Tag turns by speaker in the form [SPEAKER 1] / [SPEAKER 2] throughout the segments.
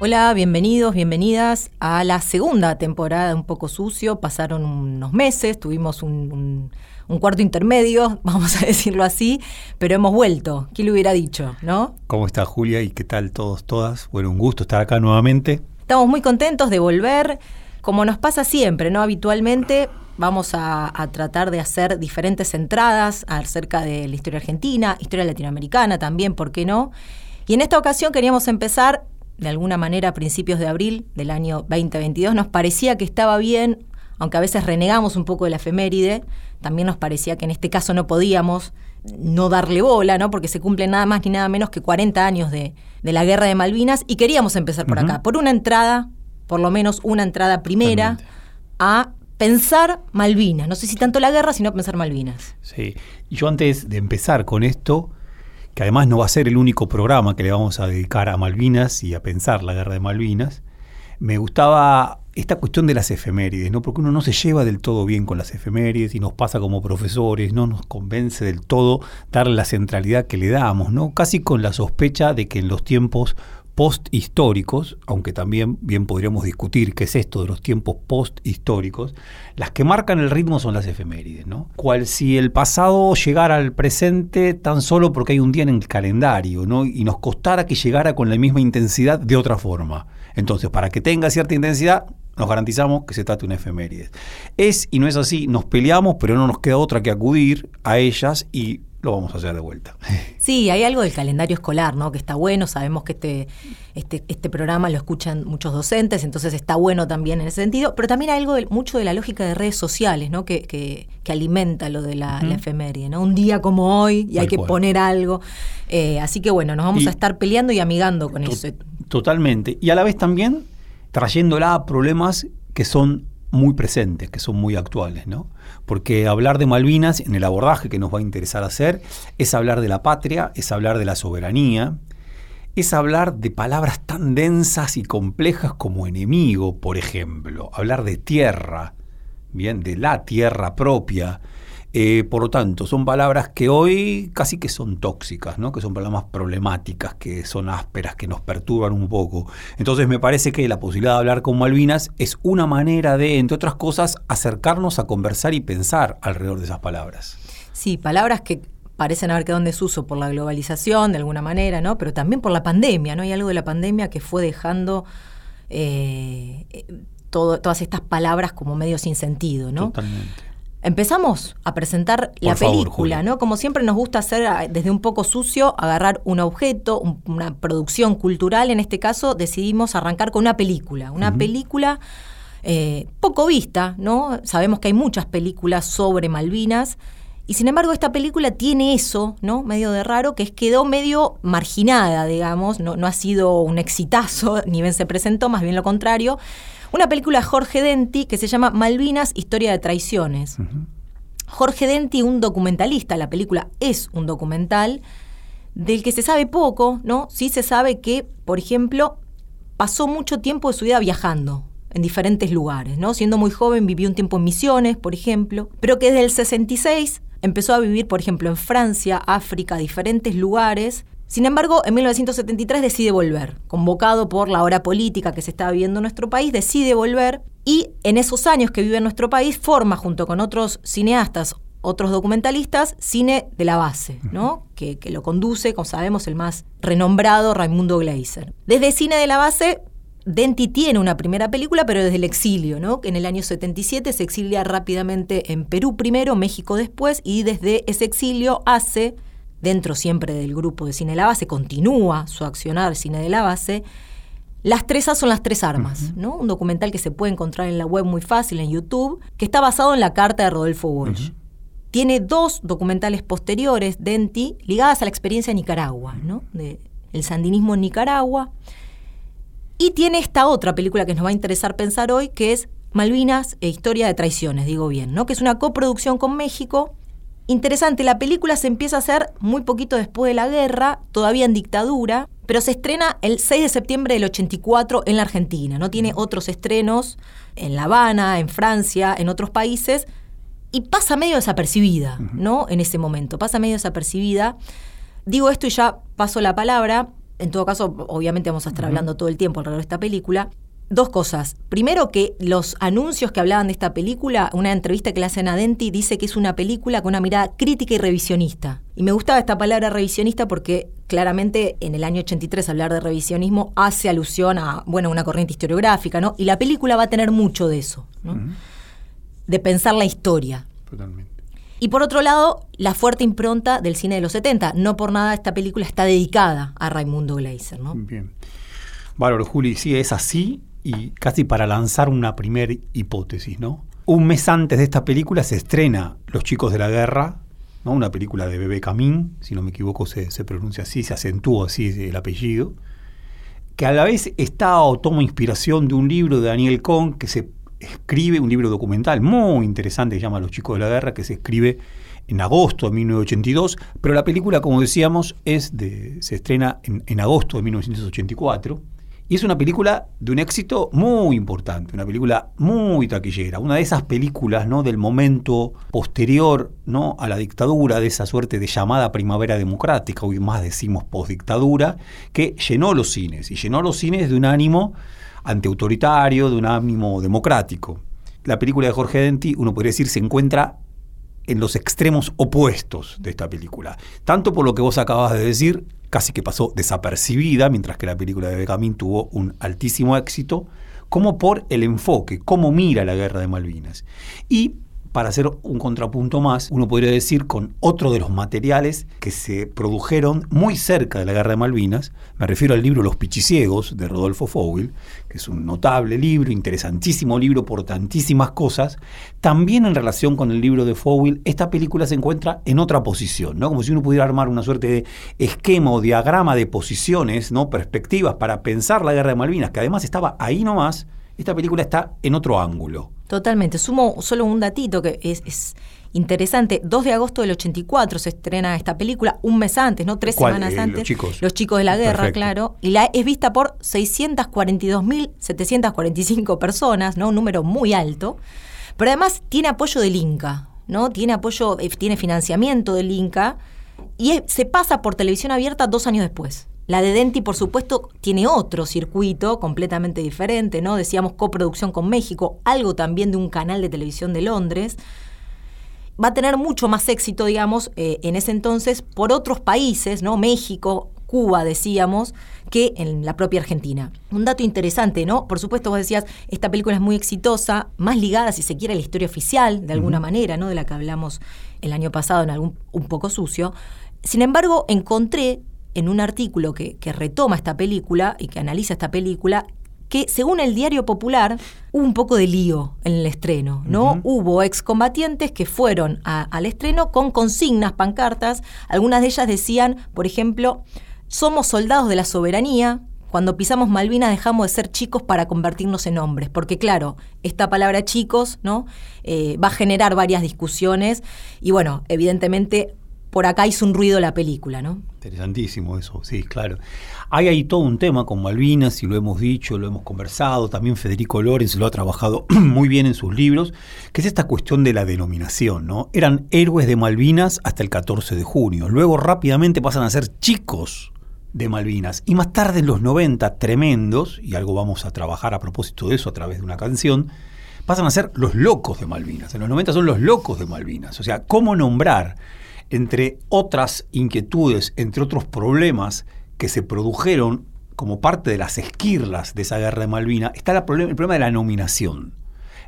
[SPEAKER 1] Hola, bienvenidos, bienvenidas a la segunda temporada de Un poco sucio. Pasaron unos meses, tuvimos un, un, cuarto intermedio, vamos a decirlo así, pero hemos vuelto. ¿Quién lo hubiera dicho, no?
[SPEAKER 2] ¿Cómo está Julia y qué tal todos, todas? Bueno, un gusto estar acá nuevamente.
[SPEAKER 1] Estamos muy contentos de volver. Como nos pasa siempre, ¿no? Habitualmente vamos a, a, tratar de hacer diferentes entradas acerca de la historia argentina, historia latinoamericana también, ¿por qué no? Y en esta ocasión queríamos empezar de alguna manera a principios de abril del año 2022, nos parecía que estaba bien, aunque a veces renegamos un poco de la efeméride, también nos parecía que en este caso no podíamos no darle bola, ¿no? Porque se cumplen nada más ni nada menos que 40 años de, de la guerra de Malvinas y queríamos empezar por uh -huh. acá, por una entrada, por lo menos una entrada primera Totalmente. a pensar Malvinas. No sé si tanto la guerra, sino pensar Malvinas.
[SPEAKER 2] Sí, yo antes de empezar con esto, que además no va a ser el único programa que le vamos a dedicar a Malvinas y a pensar la guerra de Malvinas, me gustaba esta cuestión de las efemérides, ¿no? Porque uno no se lleva del todo bien con las efemérides y nos pasa como profesores, no nos convence del todo darle la centralidad que le damos, ¿no? Casi con la sospecha de que en los tiempos post-históricos, aunque también bien podríamos discutir qué es esto de los tiempos post-históricos, las que marcan el ritmo son las efemérides, ¿no? Cual si el pasado llegara al presente tan solo porque hay un día en el calendario, ¿no? Y nos costara que llegara con la misma intensidad de otra forma. Entonces, para que tenga cierta intensidad, nos garantizamos que se trate una efeméride. Es y no es así, nos peleamos, pero no nos queda otra que acudir a ellas y lo vamos a hacer de vuelta.
[SPEAKER 1] Sí, hay algo del calendario escolar, ¿no? Que está bueno, sabemos que este, este, este programa lo escuchan muchos docentes, entonces está bueno también en ese sentido, pero también hay algo de, mucho de la lógica de redes sociales, ¿no? Que, que, que alimenta lo de la, uh -huh. la, efeméride, ¿no? Un día como hoy y Tal hay que cual. poner algo. Eh, así que bueno, nos vamos y a estar peleando y amigando con
[SPEAKER 2] to
[SPEAKER 1] eso.
[SPEAKER 2] Totalmente. Y a la vez también trayéndola a problemas que son muy presentes, que son muy actuales, ¿no? Porque hablar de Malvinas, en el abordaje que nos va a interesar hacer, es hablar de la patria, es hablar de la soberanía, es hablar de palabras tan densas y complejas como enemigo, por ejemplo, hablar de tierra, bien, de la tierra propia, eh, por lo tanto, son palabras que hoy casi que son tóxicas, ¿no? que son palabras problemáticas, que son ásperas, que nos perturban un poco. Entonces me parece que la posibilidad de hablar con Malvinas es una manera de, entre otras cosas, acercarnos a conversar y pensar alrededor de esas palabras.
[SPEAKER 1] Sí, palabras que parecen haber quedado en desuso por la globalización, de alguna manera, ¿no? pero también por la pandemia. ¿no? Hay algo de la pandemia que fue dejando... Eh, todo, todas estas palabras como medio sin sentido, ¿no?
[SPEAKER 2] Totalmente.
[SPEAKER 1] Empezamos a presentar
[SPEAKER 2] Por
[SPEAKER 1] la
[SPEAKER 2] favor,
[SPEAKER 1] película. ¿no? Como siempre nos gusta hacer ah, desde un poco sucio, agarrar un objeto, un, una producción cultural. En este caso decidimos arrancar con una película. Una uh -huh. película eh, poco vista, ¿no? Sabemos que hay muchas películas sobre Malvinas. Y sin embargo, esta película tiene eso, ¿no? Medio de raro, que es quedó medio marginada, digamos. No, no ha sido un exitazo, ni bien se presentó, más bien lo contrario una película de Jorge Denti que se llama Malvinas, Historia de Traiciones. Uh -huh. Jorge Denti, un documentalista, la película es un documental del que se sabe poco, ¿no? Sí se sabe que, por ejemplo, pasó mucho tiempo de su vida viajando en diferentes lugares, ¿no? Siendo muy joven vivió un tiempo en Misiones, por ejemplo, pero que desde el 66 empezó a vivir, por ejemplo, en Francia, África, diferentes lugares, sin embargo, en 1973 decide volver, convocado por la hora política que se estaba viviendo en nuestro país, decide volver y en esos años que vive en nuestro país forma junto con otros cineastas, otros documentalistas, Cine de la Base, ¿no? que, que lo conduce, como sabemos, el más renombrado Raimundo Gleiser. Desde Cine de la Base Denti tiene una primera película, pero desde el exilio, ¿no? En el año 77 se exilia rápidamente en Perú primero, México después, y desde ese exilio hace dentro siempre del grupo de Cine de la Base, continúa su accionar Cine de la Base, Las tres A son las tres armas, ¿no? Un documental que se puede encontrar en la web muy fácil, en YouTube, que está basado en la carta de Rodolfo Walsh. Tiene dos documentales posteriores, Denti, ligadas a la experiencia de Nicaragua, ¿no? De el sandinismo en Nicaragua. Y tiene esta otra película que nos va a interesar pensar hoy, que es Malvinas e Historia de Traiciones, digo bien, ¿no? Que es una coproducción con México. Interesante, la película se empieza a hacer muy poquito después de la guerra, todavía en dictadura, pero se estrena el 6 de septiembre del 84 en la Argentina, no tiene otros estrenos en La Habana, en Francia, en otros países, y pasa medio desapercibida, ¿no? En ese momento, pasa medio desapercibida. Digo esto y ya paso la palabra. En todo caso, obviamente vamos a estar hablando todo el tiempo alrededor de esta película. Dos cosas. Primero que los anuncios que hablaban de esta película, una entrevista que le hacen a Denti dice que es una película con una mirada crítica y revisionista. Y me gustaba esta palabra revisionista porque claramente en el año 83 hablar de revisionismo hace alusión a, bueno, una corriente historiográfica, ¿no? Y la película va a tener mucho de eso, ¿no? De pensar la historia.
[SPEAKER 2] Totalmente.
[SPEAKER 1] Y por otro lado, la fuerte impronta del cine de los 70. No por nada esta película está dedicada a Raimundo Gleiser, ¿no?
[SPEAKER 2] Bien. Bárbaro, Juli, sí, es así y casi para lanzar una primera hipótesis, ¿no? Un mes antes de esta película se estrena Los chicos de la guerra, ¿no? Una película de Bebé Camín, si no me equivoco se, se pronuncia así, se acentúa así el apellido, que a la vez está o toma inspiración de un libro de Daniel Cohn que se escribe un libro documental muy interesante que se llama Los chicos de la guerra, que se escribe en agosto de 1982, pero la película, como decíamos, es de, se estrena en, en agosto de 1984. Y es una película de un éxito muy importante, una película muy taquillera, una de esas películas ¿no? del momento posterior ¿no? a la dictadura, de esa suerte de llamada primavera democrática, hoy más decimos postdictadura, que llenó los cines, y llenó los cines de un ánimo antiautoritario, de un ánimo democrático. La película de Jorge Denti, uno podría decir, se encuentra en los extremos opuestos de esta película. Tanto por lo que vos acabas de decir, casi que pasó desapercibida, mientras que la película de Benjamin tuvo un altísimo éxito, como por el enfoque, cómo mira la guerra de Malvinas. Y para hacer un contrapunto más, uno podría decir con otro de los materiales que se produjeron muy cerca de la Guerra de Malvinas, me refiero al libro Los Pichiciegos de Rodolfo Fowell, que es un notable libro, interesantísimo libro por tantísimas cosas. También en relación con el libro de Fowell, esta película se encuentra en otra posición, ¿no? Como si uno pudiera armar una suerte de esquema o diagrama de posiciones, ¿no? Perspectivas para pensar la Guerra de Malvinas, que además estaba ahí nomás, esta película está en otro ángulo.
[SPEAKER 1] Totalmente. Sumo solo un datito que es, interesante. 2 de agosto del 84 se estrena esta película, un mes antes, ¿no? Tres semanas
[SPEAKER 2] Eh,
[SPEAKER 1] antes.
[SPEAKER 2] Los Chicos.
[SPEAKER 1] Los chicos de la guerra,
[SPEAKER 2] Perfecto.
[SPEAKER 1] claro. Y la es vista por 642.745 personas, ¿no? Un número muy alto. Pero además tiene apoyo del Inca, ¿no? Tiene apoyo, eh, tiene financiamiento del Inca. Y es- se pasa por televisión abierta dos años después. La de Denti, por supuesto, tiene otro circuito completamente diferente, ¿no? Decíamos coproducción con México, algo también de un canal de televisión de Londres. Va a tener mucho más éxito, digamos, eh, en ese entonces por otros países, ¿no? México, Cuba, decíamos, que en la propia Argentina. Un dato interesante, ¿no? Por supuesto, vos decías, esta película es muy exitosa, más ligada, si se quiere, a la historia oficial, de alguna manera, ¿no? De la que hablamos el año pasado en algún un poco sucio. Sin embargo, encontré en un artículo que, que retoma esta película y que analiza esta película que según el diario popular hubo un poco de lío en el estreno, ¿no? Hubo excombatientes que fueron a- al estreno con consignas, pancartas, algunas de ellas decían, por ejemplo, somos soldados de la soberanía, cuando pisamos Malvinas dejamos de ser chicos para convertirnos en hombres, porque claro, esta palabra chicos, ¿no? Eh, va a generar varias discusiones. Y bueno, evidentemente por acá hizo un ruido la película, ¿no?
[SPEAKER 2] Interesantísimo eso, sí, claro. Hay ahí todo un tema con Malvinas, y lo hemos dicho, lo hemos conversado, también Federico Lorenz lo ha trabajado muy bien en sus libros, que es esta cuestión de la denominación, ¿no? Eran héroes de Malvinas hasta el 14 de junio, luego rápidamente pasan a ser chicos de Malvinas, y más tarde en los 90, tremendos, y algo vamos a trabajar a propósito de eso a través de una canción, pasan a ser los locos de Malvinas. En los 90 son los locos de Malvinas. O sea, ¿cómo nombrar entre otras inquietudes, entre otros problemas que se produjeron como parte de las esquirlas de esa guerra de Malvinas, está el problema de la nominación.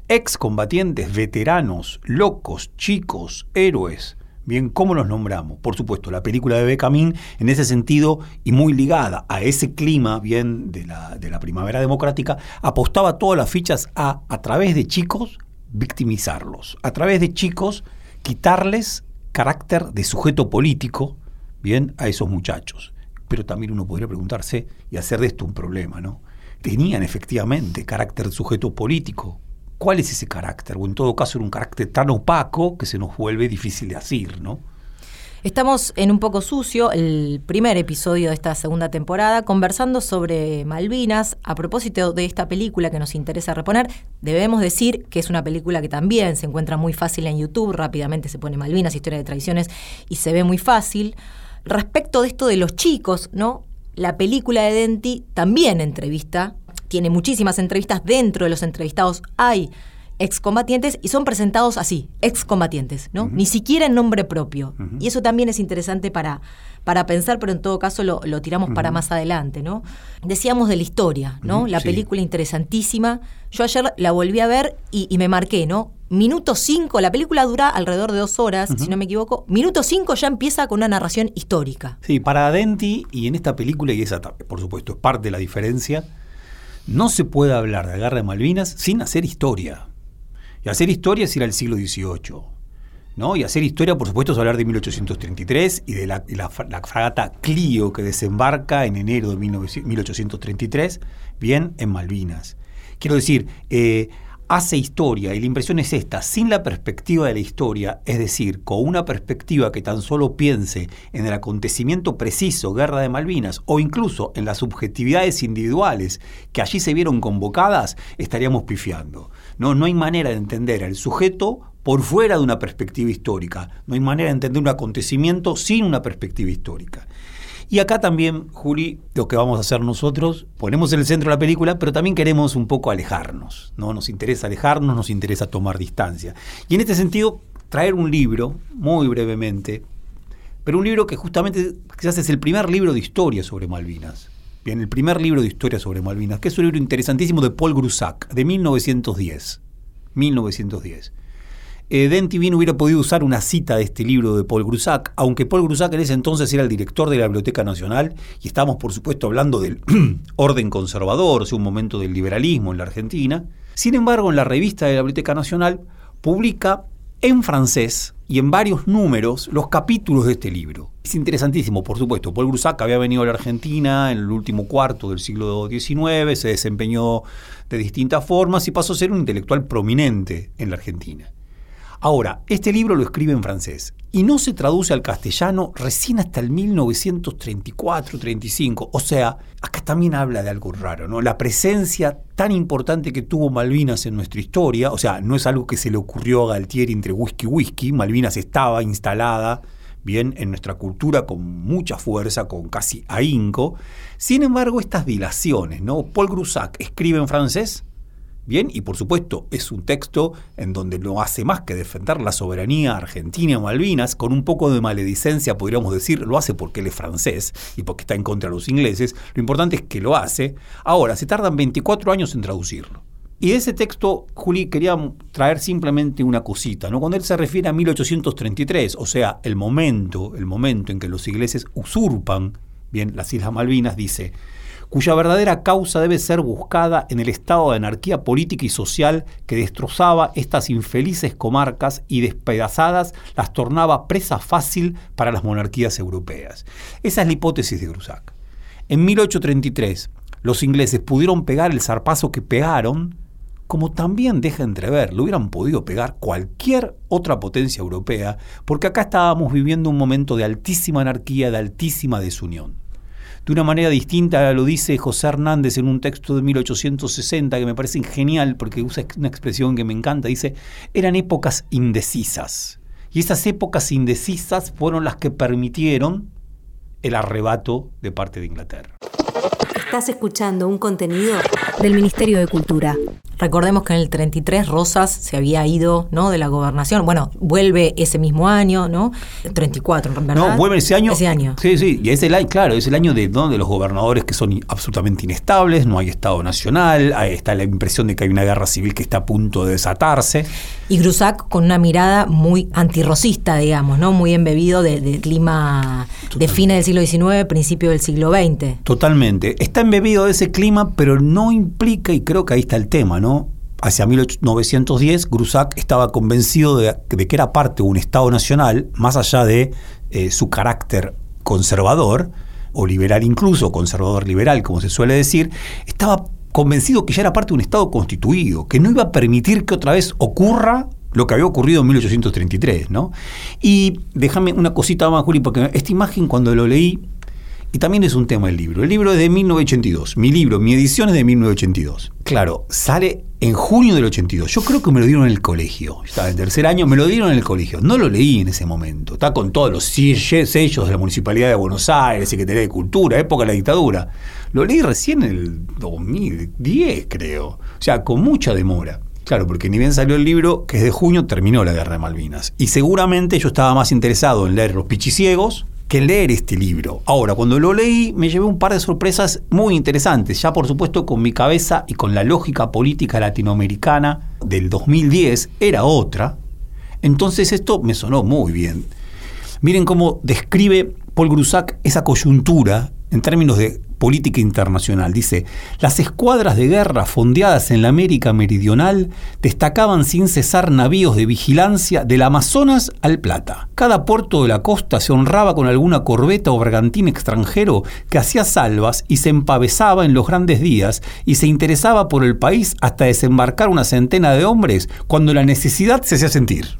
[SPEAKER 2] Excombatientes, veteranos, locos, chicos, héroes, Bien, ¿cómo los nombramos? Por supuesto, la película de Benjamin en ese sentido y muy ligada a ese clima bien de la, de la primavera democrática, apostaba todas las fichas a, a través de chicos, victimizarlos, a través de chicos, quitarles carácter de sujeto político, bien, a esos muchachos. Pero también uno podría preguntarse y hacer de esto un problema, ¿no? Tenían efectivamente carácter de sujeto político, ¿Cuál es ese carácter? O en todo caso era un carácter tan opaco que se nos vuelve difícil de asir, ¿no?
[SPEAKER 1] Estamos en un poco sucio, el primer episodio de esta segunda temporada, conversando sobre Malvinas. A propósito de esta película que nos interesa reponer, debemos decir que es una película que también se encuentra muy fácil en YouTube, rápidamente se pone Malvinas, historia de tradiciones, y se ve muy fácil. Respecto de esto de los chicos, ¿no? La película de Denti también entrevista tiene muchísimas entrevistas. Dentro de los entrevistados hay excombatientes y son presentados así, excombatientes, ¿no? Ni siquiera en nombre propio. Y eso también es interesante para, para pensar, pero en todo caso lo, tiramos para más adelante, ¿no? Decíamos de la historia, ¿no? La película interesantísima. Yo ayer la volví a ver y, me marqué, ¿no? Minuto 5, la película dura alrededor de dos horas, si no me equivoco. Minuto 5 ya empieza con una narración histórica.
[SPEAKER 2] Sí, para Denti y en esta película, y esa por supuesto es parte de la diferencia, no se puede hablar de la guerra de Malvinas sin hacer historia. Y hacer historia es ir al siglo XVIII. ¿no? Y hacer historia, por supuesto, es hablar de 1833 y de la, fragata Clio que desembarca en enero de 1833, bien, en Malvinas. Quiero decir, eh, hace historia y la impresión es esta, sin la perspectiva de la historia, es decir, con una perspectiva que tan solo piense en el acontecimiento preciso, guerra de Malvinas, o incluso en las subjetividades individuales que allí se vieron convocadas, estaríamos pifiando. No, no hay manera de entender al sujeto por fuera de una perspectiva histórica, no hay manera de entender un acontecimiento sin una perspectiva histórica. Y acá también, Juli, lo que vamos a hacer nosotros, ponemos en el centro la película, pero también queremos un poco alejarnos, ¿no? Nos interesa alejarnos, nos interesa tomar distancia. Y en este sentido, traer un libro, muy brevemente, pero un libro que justamente quizás es el primer libro de historia sobre Malvinas. Bien, el primer libro de historia sobre Malvinas, que es un libro interesantísimo de Paul Grusac, de 1910. 1910 eh, Denti bien hubiera podido usar una cita de este libro de Paul Grusac, aunque Paul Grusac en ese entonces era el director de la Biblioteca Nacional y estamos por supuesto hablando del orden conservador, o un momento del liberalismo en la Argentina. Sin embargo, en la revista de la Biblioteca Nacional publica en francés y en varios números los capítulos de este libro. Es interesantísimo, por supuesto. Paul Grusac había venido a la Argentina en el último cuarto del siglo XIX, se desempeñó de distintas formas y pasó a ser un intelectual prominente en la Argentina. Ahora, este libro lo escribe en francés y no se traduce al castellano recién hasta el 1934-35. O sea, acá también habla de algo raro, ¿no? La presencia tan importante que tuvo Malvinas en nuestra historia, o sea, no es algo que se le ocurrió a Galtieri entre whisky y whisky, Malvinas estaba instalada bien en nuestra cultura con mucha fuerza, con casi ahínco. Sin embargo, estas dilaciones, ¿no? Paul Grusac escribe en francés Bien, y por supuesto es un texto en donde no hace más que defender la soberanía argentina y Malvinas, con un poco de maledicencia podríamos decir, lo hace porque él es francés y porque está en contra de los ingleses, lo importante es que lo hace. Ahora, se tardan 24 años en traducirlo. Y de ese texto, Juli, quería traer simplemente una cosita, ¿no? Cuando él se refiere a 1833, o sea, el momento, el momento en que los ingleses usurpan, bien, las Islas Malvinas, dice, cuya verdadera causa debe ser buscada en el estado de anarquía política y social que destrozaba estas infelices comarcas y despedazadas las tornaba presa fácil para las monarquías europeas. Esa es la hipótesis de Grusac. En 1833, los ingleses pudieron pegar el zarpazo que pegaron, como también deja entrever, lo hubieran podido pegar cualquier otra potencia europea, porque acá estábamos viviendo un momento de altísima anarquía, de altísima desunión de una manera distinta lo dice José Hernández en un texto de 1860 que me parece genial porque usa una expresión que me encanta, dice, eran épocas indecisas. Y esas épocas indecisas fueron las que permitieron el arrebato de parte de Inglaterra.
[SPEAKER 3] Estás escuchando un contenido del Ministerio de Cultura.
[SPEAKER 1] Recordemos que en el 33 Rosas se había ido ¿no? de la gobernación. Bueno, vuelve ese mismo año, ¿no? 34, ¿verdad?
[SPEAKER 2] No, vuelve ese año.
[SPEAKER 1] Ese año.
[SPEAKER 2] Sí, sí, y es el año, claro, es el año de, ¿no? de los gobernadores que son absolutamente inestables, no hay Estado Nacional, ahí está la impresión de que hay una guerra civil que está a punto de desatarse.
[SPEAKER 1] Y Grusac con una mirada muy antirrocista, digamos, ¿no? Muy embebido de, de clima de fines del siglo XIX, principio del siglo XX.
[SPEAKER 2] Totalmente. Está embebido de ese clima, pero no implica, y creo que ahí está el tema, ¿no? Hacia 1910, Grusac estaba convencido de, que era parte de un Estado nacional, más allá de eh, su carácter conservador, o liberal incluso, conservador liberal, como se suele decir, estaba convencido que ya era parte de un Estado constituido, que no iba a permitir que otra vez ocurra lo que había ocurrido en 1833, ¿no? Y déjame una cosita más, Juli, porque esta imagen cuando lo leí, y también es un tema del libro. El libro es de 1982. Mi libro, mi edición es de 1982. Claro, sale en junio del 82. Yo creo que me lo dieron en el colegio. Estaba en tercer año, me lo dieron en el colegio. No lo leí en ese momento. Está con todos los sellos de la Municipalidad de Buenos Aires, Secretaría de Cultura, época de la dictadura. Lo leí recién en el 2010, creo. O sea, con mucha demora. Claro, porque ni bien salió el libro, que es de junio, terminó la guerra de Malvinas. Y seguramente yo estaba más interesado en leer Los Pichiciegos que leer este libro. Ahora, cuando lo leí, me llevé un par de sorpresas muy interesantes, ya por supuesto con mi cabeza y con la lógica política latinoamericana del 2010 era otra. Entonces esto me sonó muy bien. Miren cómo describe Paul Grusac esa coyuntura en términos de política internacional. Dice, las escuadras de guerra fondeadas en la América Meridional destacaban sin cesar navíos de vigilancia del Amazonas al Plata. Cada puerto de la costa se honraba con alguna corbeta o bergantín extranjero que hacía salvas y se empavesaba en los grandes días y se interesaba por el país hasta desembarcar una centena de hombres cuando la necesidad se hacía sentir.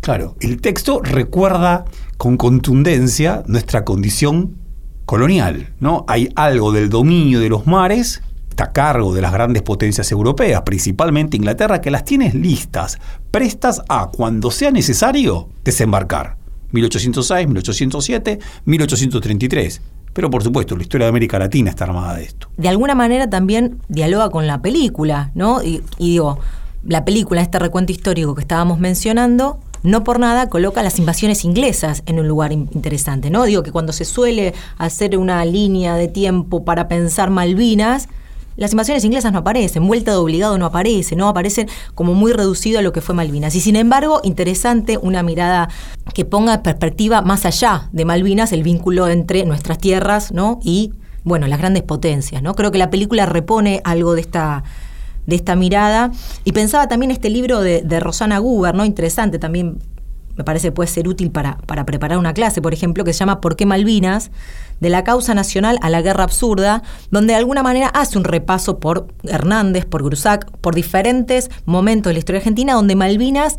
[SPEAKER 2] Claro, el texto recuerda con contundencia nuestra condición colonial, ¿no? Hay algo del dominio de los mares, está a cargo de las grandes potencias europeas, principalmente Inglaterra, que las tiene listas, prestas a, cuando sea necesario, desembarcar. 1806, 1807, 1833. Pero por supuesto, la historia de América Latina está armada de esto.
[SPEAKER 1] De alguna manera también dialoga con la película, ¿no? Y, y digo, la película, este recuento histórico que estábamos mencionando, no por nada coloca las invasiones inglesas en un lugar interesante, ¿no? Digo que cuando se suele hacer una línea de tiempo para pensar Malvinas, las invasiones inglesas no aparecen, vuelta de obligado no aparece, no aparecen como muy reducido a lo que fue Malvinas. Y sin embargo, interesante una mirada que ponga en perspectiva más allá de Malvinas el vínculo entre nuestras tierras, ¿no? Y bueno, las grandes potencias, ¿no? Creo que la película repone algo de esta de esta mirada. Y pensaba también este libro de, Rosana Guber, ¿no? Interesante también. Me parece que puede ser útil para, para preparar una clase, por ejemplo, que se llama ¿Por qué Malvinas? de la causa nacional a la guerra absurda, donde de alguna manera hace un repaso por Hernández, por Grusac, por diferentes momentos de la historia argentina, donde Malvinas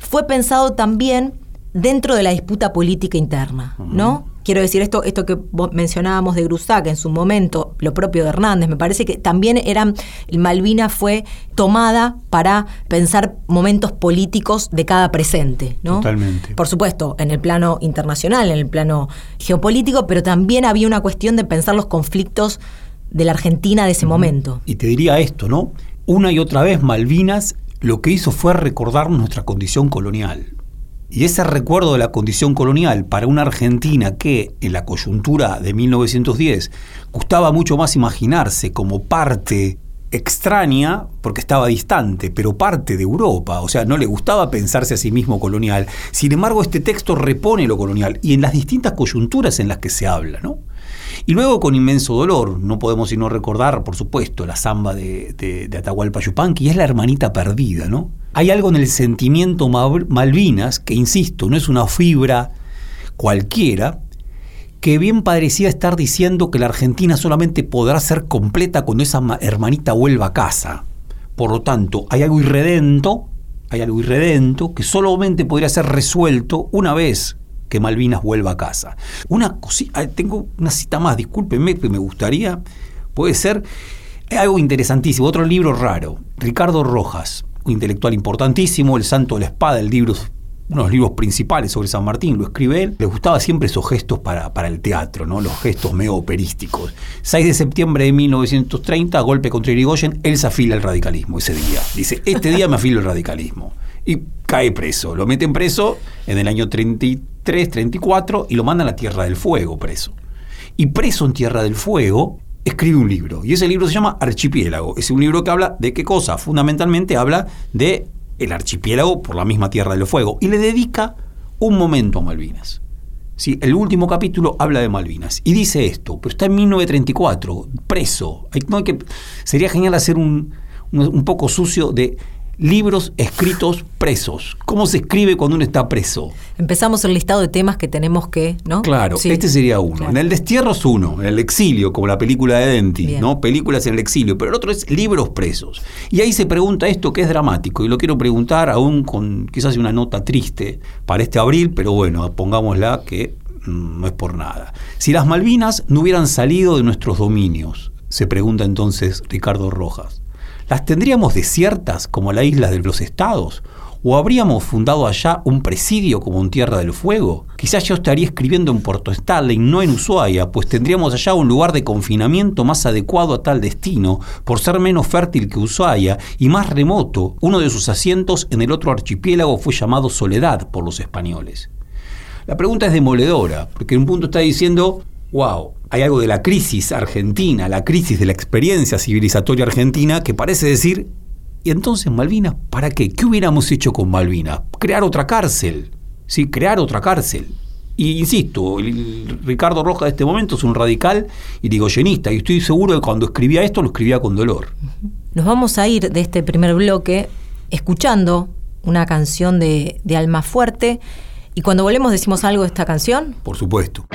[SPEAKER 1] fue pensado también dentro de la disputa política interna, ¿no? Quiero decir, esto, esto que mencionábamos de Grusac en su momento, lo propio de Hernández, me parece que también eran, Malvina fue tomada para pensar momentos políticos de cada presente, ¿no?
[SPEAKER 2] Totalmente.
[SPEAKER 1] Por supuesto, en el plano internacional, en el plano geopolítico, pero también había una cuestión de pensar los conflictos de la Argentina de ese momento.
[SPEAKER 2] Y te diría esto, ¿no? Una y otra vez Malvinas lo que hizo fue recordar nuestra condición colonial. Y ese recuerdo de la condición colonial para una Argentina que en la coyuntura de 1910 gustaba mucho más imaginarse como parte extraña, porque estaba distante, pero parte de Europa, o sea, no le gustaba pensarse a sí mismo colonial. Sin embargo, este texto repone lo colonial y en las distintas coyunturas en las que se habla, ¿no? Y luego con inmenso dolor, no podemos sino recordar, por supuesto, la samba de, Atahualpa Yupanqui, es la hermanita perdida, ¿no? Hay algo en el sentimiento Malvinas, que insisto, no es una fibra cualquiera, que bien parecía estar diciendo que la Argentina solamente podrá ser completa cuando esa hermanita vuelva a casa. Por lo tanto, hay algo irredento, hay algo irredento que solamente podría ser resuelto una vez que Malvinas vuelva a casa. Una cosita, tengo una cita más, discúlpeme, que me gustaría, puede ser algo interesantísimo, otro libro raro, Ricardo Rojas, un intelectual importantísimo, El Santo de la Espada, el libro uno de los libros principales sobre San Martín, lo escribe él, le gustaba siempre esos gestos para, para el teatro, ¿no? los gestos medio operísticos. 6 de septiembre de 1930, golpe contra Irigoyen, él se afila al radicalismo ese día. Dice, este día me afilo al radicalismo. Y cae preso, lo meten preso en el año 33, 34 y lo mandan a la Tierra del Fuego preso. Y preso en Tierra del Fuego, escribe un libro. Y ese libro se llama Archipiélago. Es un libro que habla de qué cosa? Fundamentalmente habla de el archipiélago por la misma Tierra del Fuego. Y le dedica un momento a Malvinas. ¿Sí? El último capítulo habla de Malvinas. Y dice esto, pero está en 1934, preso. No hay que, sería genial hacer un, un poco sucio de libros escritos presos. ¿Cómo se escribe cuando uno está preso?
[SPEAKER 1] Empezamos el listado de temas que tenemos que, ¿no?
[SPEAKER 2] Claro, este sería uno. En el destierro es uno, en el exilio, como la película de Denti, ¿no? Películas en el exilio, pero el otro es libros presos. Y ahí se pregunta esto que es dramático, y lo quiero preguntar aún con quizás una nota triste para este abril, pero bueno, pongámosla que mm, no es por nada. Si las Malvinas no hubieran salido de nuestros dominios, se pregunta entonces Ricardo Rojas. ¿Las tendríamos desiertas como la isla de los estados? ¿O habríamos fundado allá un presidio como en Tierra del Fuego? Quizás yo estaría escribiendo en Puerto Starling, no en Ushuaia, pues tendríamos allá un lugar de confinamiento más adecuado a tal destino, por ser menos fértil que Ushuaia y más remoto. Uno de sus asientos en el otro archipiélago fue llamado Soledad por los españoles. La pregunta es demoledora, porque en un punto está diciendo, wow, hay algo de la crisis argentina, la crisis de la experiencia civilizatoria argentina, que parece decir, ¿y entonces Malvinas para qué? ¿Qué hubiéramos hecho con Malvinas? Crear otra cárcel, ¿sí? Crear otra cárcel. Y insisto, el Ricardo Rojas de este momento es un radical y digoyenista, y estoy seguro que cuando escribía esto lo escribía con dolor.
[SPEAKER 1] Nos vamos a ir de este primer bloque escuchando una canción de, de Alma Fuerte, y cuando volvemos decimos algo de esta canción.
[SPEAKER 2] Por supuesto.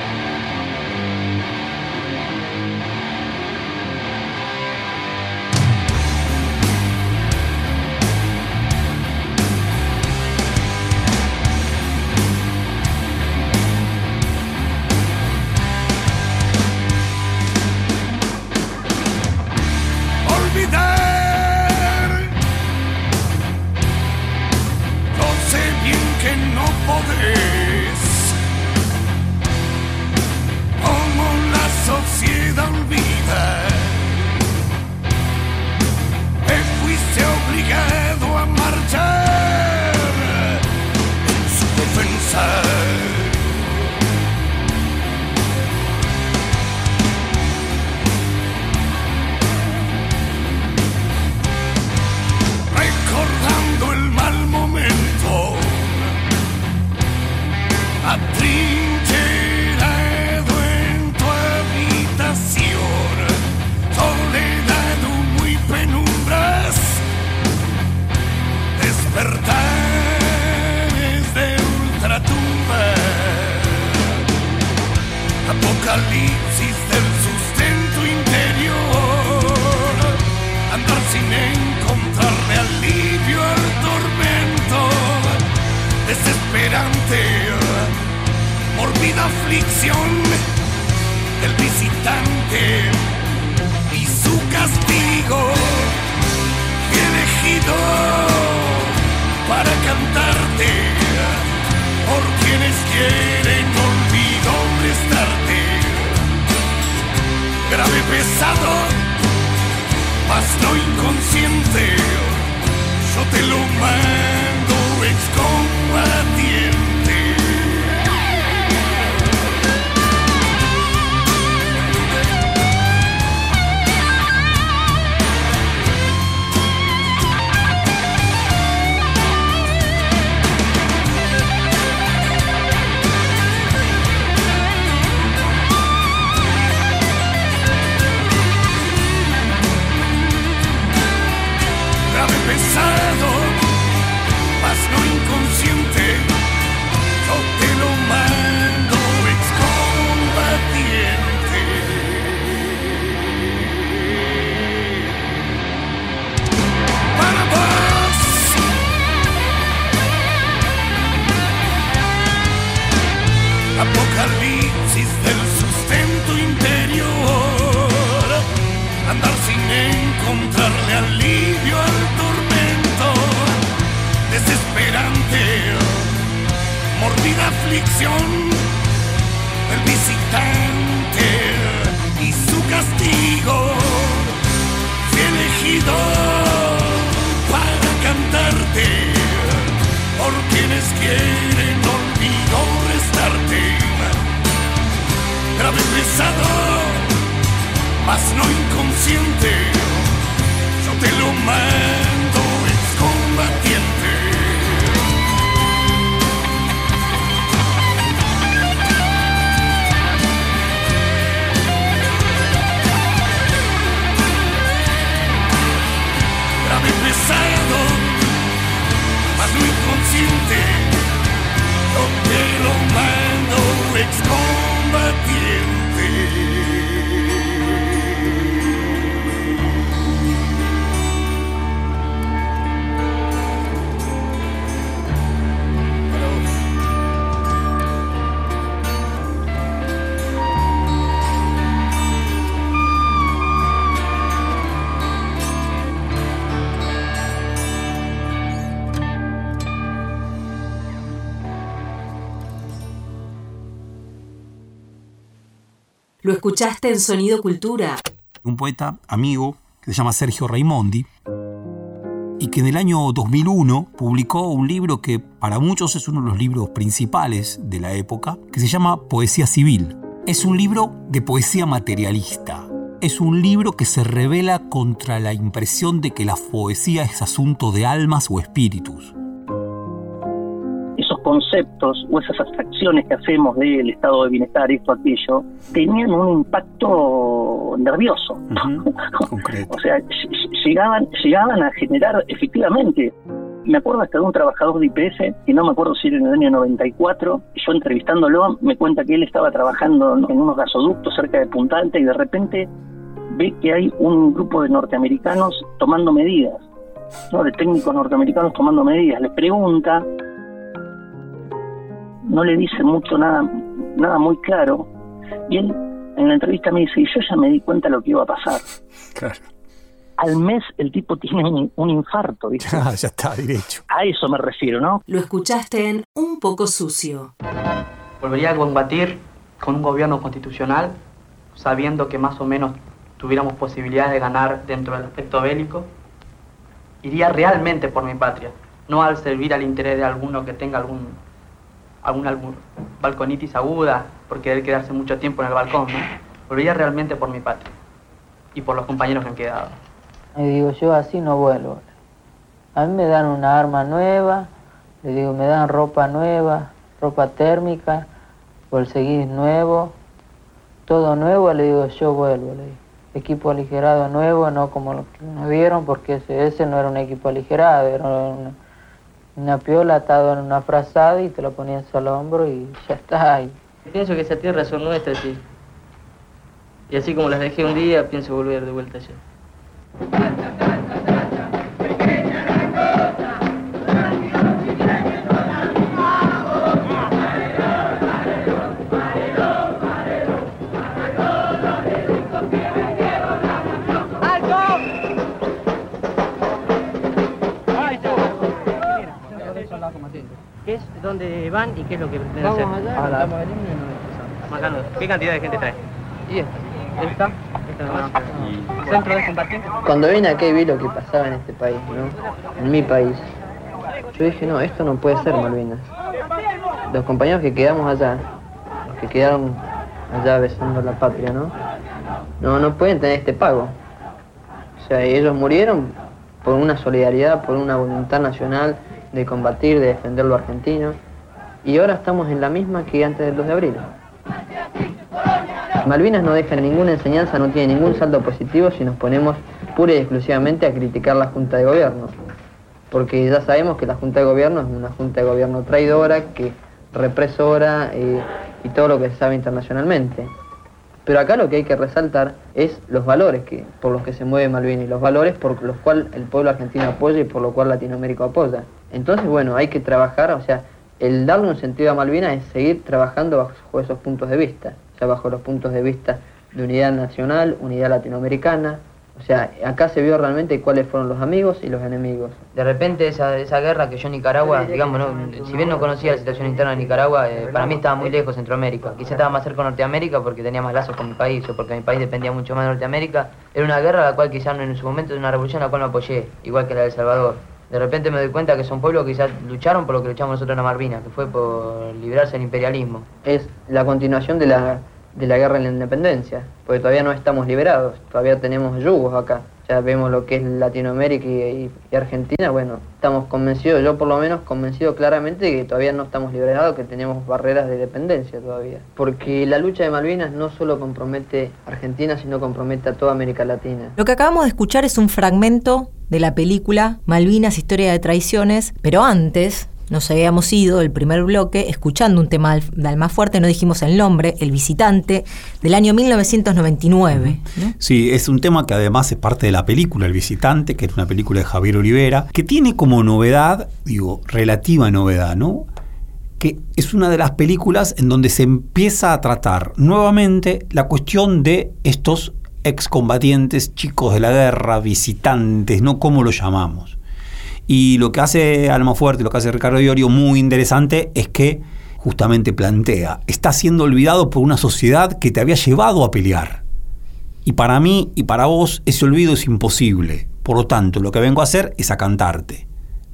[SPEAKER 4] man. Lo
[SPEAKER 3] escuchaste en Sonido Cultura.
[SPEAKER 2] Un poeta amigo que se llama Sergio Raimondi y que en el año 2001 publicó un libro que para muchos es uno de los libros principales de la época, que se llama Poesía Civil. Es un libro de poesía materialista. Es un libro que se revela contra la impresión de que la poesía es asunto de almas o espíritus.
[SPEAKER 5] Conceptos o esas abstracciones que hacemos del estado de bienestar, esto, aquello, tenían un impacto nervioso. O sea, ll- ll- llegaban, llegaban a generar efectivamente. Me acuerdo hasta de un trabajador de IPF, que no me acuerdo si era en el año 94, yo entrevistándolo me cuenta que él estaba trabajando en unos gasoductos cerca de Punta Alta y de repente ve que hay un grupo de norteamericanos tomando medidas, ¿no? de técnicos norteamericanos tomando medidas. Le pregunta, no le dice mucho nada, nada muy claro. Y él en la entrevista me dice, y yo ya me di cuenta de lo que iba a pasar.
[SPEAKER 2] Claro.
[SPEAKER 5] Al mes el tipo tiene un, un infarto, ¿viste?
[SPEAKER 2] Ah, ya está, derecho.
[SPEAKER 5] A eso me refiero, ¿no?
[SPEAKER 3] Lo escuchaste en Un poco sucio.
[SPEAKER 6] Volvería a combatir con un gobierno constitucional, sabiendo que más o menos tuviéramos posibilidades de ganar dentro del aspecto bélico. Iría realmente por mi patria, no al servir al interés de alguno que tenga algún, algún balconitis aguda por querer quedarse mucho tiempo en el balcón. ¿no? Volvería realmente por mi patria y por los compañeros que han quedado.
[SPEAKER 7] Y digo, yo así no vuelvo. A mí me dan una arma nueva, le digo, me dan ropa nueva, ropa térmica, bolseguís nuevo, todo nuevo, le digo, yo vuelvo. Equipo aligerado nuevo, no como lo que nos dieron, porque ese, ese no era un equipo aligerado, era una, una piola atado en una frazada y te lo ponías al hombro y ya está. Y
[SPEAKER 6] Pienso que esa tierra son nuestras, sí. Y así como las dejé un día, pienso volver de vuelta allá. ¿Qué es? ¿Dónde van y qué es lo que pretenden
[SPEAKER 7] Vamos
[SPEAKER 6] hacer?
[SPEAKER 7] allá,
[SPEAKER 6] A la-
[SPEAKER 7] estamos allí y
[SPEAKER 6] Marcano, ¿qué cantidad de gente trae?
[SPEAKER 7] Y esto.
[SPEAKER 6] ¿Esta? Esta nomás. ¿Centro de combatientes?
[SPEAKER 7] Cuando vine acá y vi lo que pasaba en este país, ¿no? En mi país, yo dije, no, esto no puede ser Malvinas. Los compañeros que quedamos allá, los que quedaron allá besando la patria, ¿no? No, no pueden tener este pago. O sea, ellos murieron por una solidaridad, por una voluntad nacional de combatir, de defender lo argentino. Y ahora estamos en la misma que antes del 2 de abril. Malvinas no deja ninguna enseñanza, no tiene ningún saldo positivo si nos ponemos pura y exclusivamente a criticar la Junta de Gobierno. Porque ya sabemos que la Junta de Gobierno es una Junta de Gobierno traidora, que represora eh, y todo lo que se sabe internacionalmente. Pero acá lo que hay que resaltar es los valores que, por los que se mueve Malvinas y los valores por los cuales el pueblo argentino apoya y por lo cual Latinoamérica apoya. Entonces, bueno, hay que trabajar, o sea, el darle un sentido a Malvinas es seguir trabajando bajo esos puntos de vista, o sea, bajo los puntos de vista de unidad nacional, unidad latinoamericana, O sea, acá se vio realmente cuáles fueron los amigos y los enemigos. De repente esa, esa guerra que yo en Nicaragua, digamos, ¿no? si bien no conocía la situación interna de Nicaragua, eh, para mí estaba muy lejos Centroamérica. Quizá estaba más cerca de Norteamérica porque tenía más lazos con mi país o porque mi país dependía mucho más de Norteamérica. Era una guerra a la cual quizás en su momento, de una revolución a la cual me apoyé, igual que la de El Salvador. De repente me doy cuenta que son pueblos que quizás lucharon por lo que luchamos nosotros en la Malvinas, que fue por librarse del imperialismo. Es la continuación de la, de la guerra en la independencia, porque todavía no estamos liberados, todavía tenemos yugos acá. Ya vemos lo que es Latinoamérica y, y Argentina, bueno, estamos convencidos, yo por lo menos convencido claramente de que todavía no estamos liberados, que tenemos barreras de dependencia todavía. Porque la lucha de Malvinas no solo compromete a Argentina, sino compromete a toda América Latina.
[SPEAKER 1] Lo que acabamos de escuchar es un fragmento de la película Malvinas, Historia de Traiciones, pero antes nos habíamos ido el primer bloque escuchando un tema de Almafuerte, no dijimos el nombre, El Visitante, del año 1999. ¿no?
[SPEAKER 2] Sí, es un tema que además es parte de la película El Visitante, que es una película de Javier Olivera, que tiene como novedad, digo, relativa novedad, ¿no? Que es una de las películas en donde se empieza a tratar nuevamente la cuestión de estos excombatientes, chicos de la guerra, visitantes, ¿no? ¿Cómo lo llamamos? Y lo que hace Almafuerte, lo que hace Ricardo Iorio muy interesante es que justamente plantea, está siendo olvidado por una sociedad que te había llevado a pelear. Y para mí y para vos ese olvido es imposible. Por lo tanto, lo que vengo a hacer es a cantarte.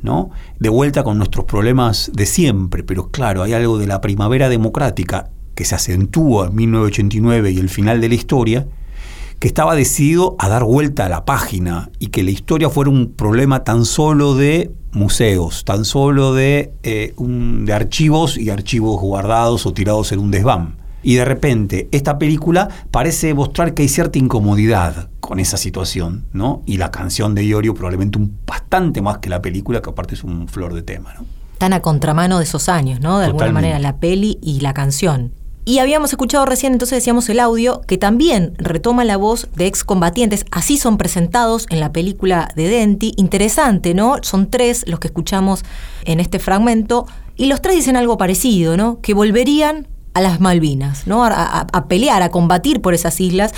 [SPEAKER 2] ¿no? De vuelta con nuestros problemas de siempre, pero claro, hay algo de la primavera democrática que se acentúa en 1989 y el final de la historia, que estaba decidido a dar vuelta a la página y que la historia fuera un problema tan solo de museos, tan solo de, eh, un, de archivos y archivos guardados o tirados en un desván. Y de repente esta película parece mostrar que hay cierta incomodidad con esa situación, ¿no? Y la canción de Iorio probablemente un bastante más que la película, que aparte es un flor de tema, ¿no?
[SPEAKER 1] Tan a contramano de esos años, ¿no? De alguna manera, la peli y la canción. Y habíamos escuchado recién, entonces decíamos el audio, que también retoma la voz de excombatientes. Así son presentados en la película de Denti. Interesante, ¿no? Son tres los que escuchamos en este fragmento. Y los tres dicen algo parecido, ¿no? Que volverían a las Malvinas, ¿no? A, a- a pelear, a combatir por esas islas.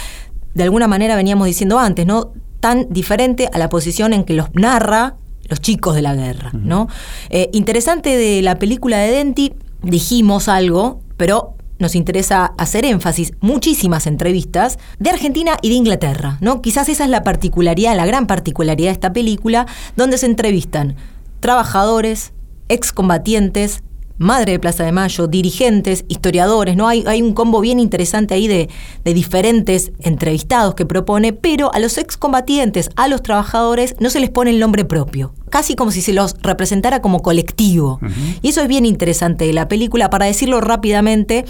[SPEAKER 1] De alguna manera veníamos diciendo antes, ¿no? Tan diferente a la posición en que los narra los chicos de la guerra, ¿no? Eh, interesante de la película de Denti, dijimos algo, pero nos interesa hacer énfasis, muchísimas entrevistas de Argentina y de Inglaterra, ¿no? Quizás esa es la particularidad, la gran particularidad de esta película, donde se entrevistan trabajadores, excombatientes, Madre de Plaza de Mayo, dirigentes, historiadores, ¿no? Hay, hay un combo bien interesante ahí de, de diferentes entrevistados que propone, pero a los excombatientes, a los trabajadores, no se les pone el nombre propio. Casi como si se los representara como colectivo. Y eso es bien interesante de la película. Para decirlo rápidamente,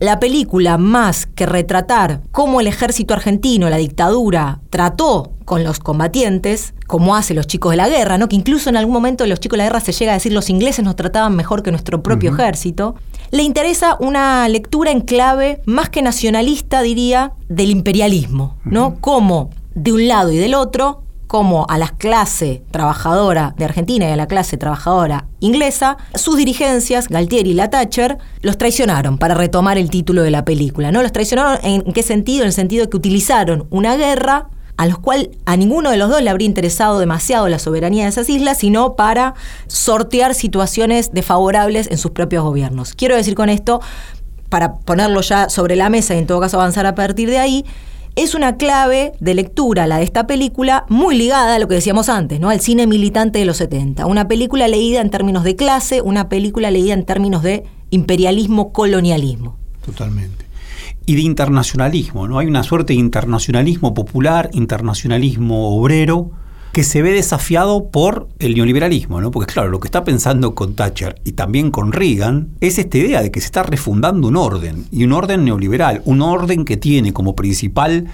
[SPEAKER 1] la película, más que retratar cómo el ejército argentino, la dictadura, trató con los combatientes, como hace los chicos de la guerra, ¿no? que incluso en algún momento los chicos de la guerra se llega a decir los ingleses nos trataban mejor que nuestro propio ejército, le interesa una lectura en clave más que nacionalista, diría, del imperialismo, ¿no? Como de un lado y del otro como a la clase trabajadora de Argentina y a la clase trabajadora inglesa, sus dirigencias, Galtieri y la Thatcher, los traicionaron para retomar el título de la película. ¿no? Los traicionaron en qué sentido? En el sentido que utilizaron una guerra a los cual a ninguno de los dos le habría interesado demasiado la soberanía de esas islas, sino para sortear situaciones desfavorables en sus propios gobiernos. Quiero decir con esto, para ponerlo ya sobre la mesa y en todo caso avanzar a partir de ahí, es una clave de lectura, la de esta película, muy ligada a lo que decíamos antes, ¿no? Al cine militante de los 70. Una película leída en términos de clase, una película leída en términos de imperialismo, colonialismo.
[SPEAKER 2] Totalmente. Y de internacionalismo, ¿no? Hay una suerte de internacionalismo popular, internacionalismo obrero, que se ve desafiado por el neoliberalismo, ¿no? Porque claro, lo que está pensando con Thatcher y también con Reagan es esta idea de que se está refundando un orden, y un orden neoliberal, un orden que tiene como principal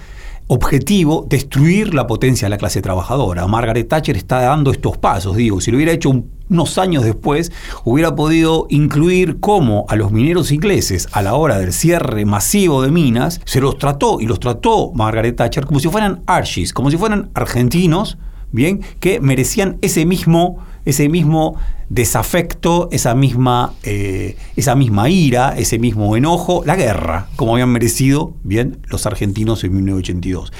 [SPEAKER 2] objetivo destruir la potencia de la clase trabajadora. Margaret Thatcher está dando estos pasos, digo, si lo hubiera hecho un- unos años después, hubiera podido incluir cómo a los mineros ingleses a la hora del cierre masivo de minas se los trató y los trató Margaret Thatcher como si fueran archis, como si fueran argentinos, bien, que merecían ese mismo, ese mismo desafecto, esa misma, eh, esa misma ira, ese mismo enojo, la guerra, como habían merecido, bien, los argentinos en 1982.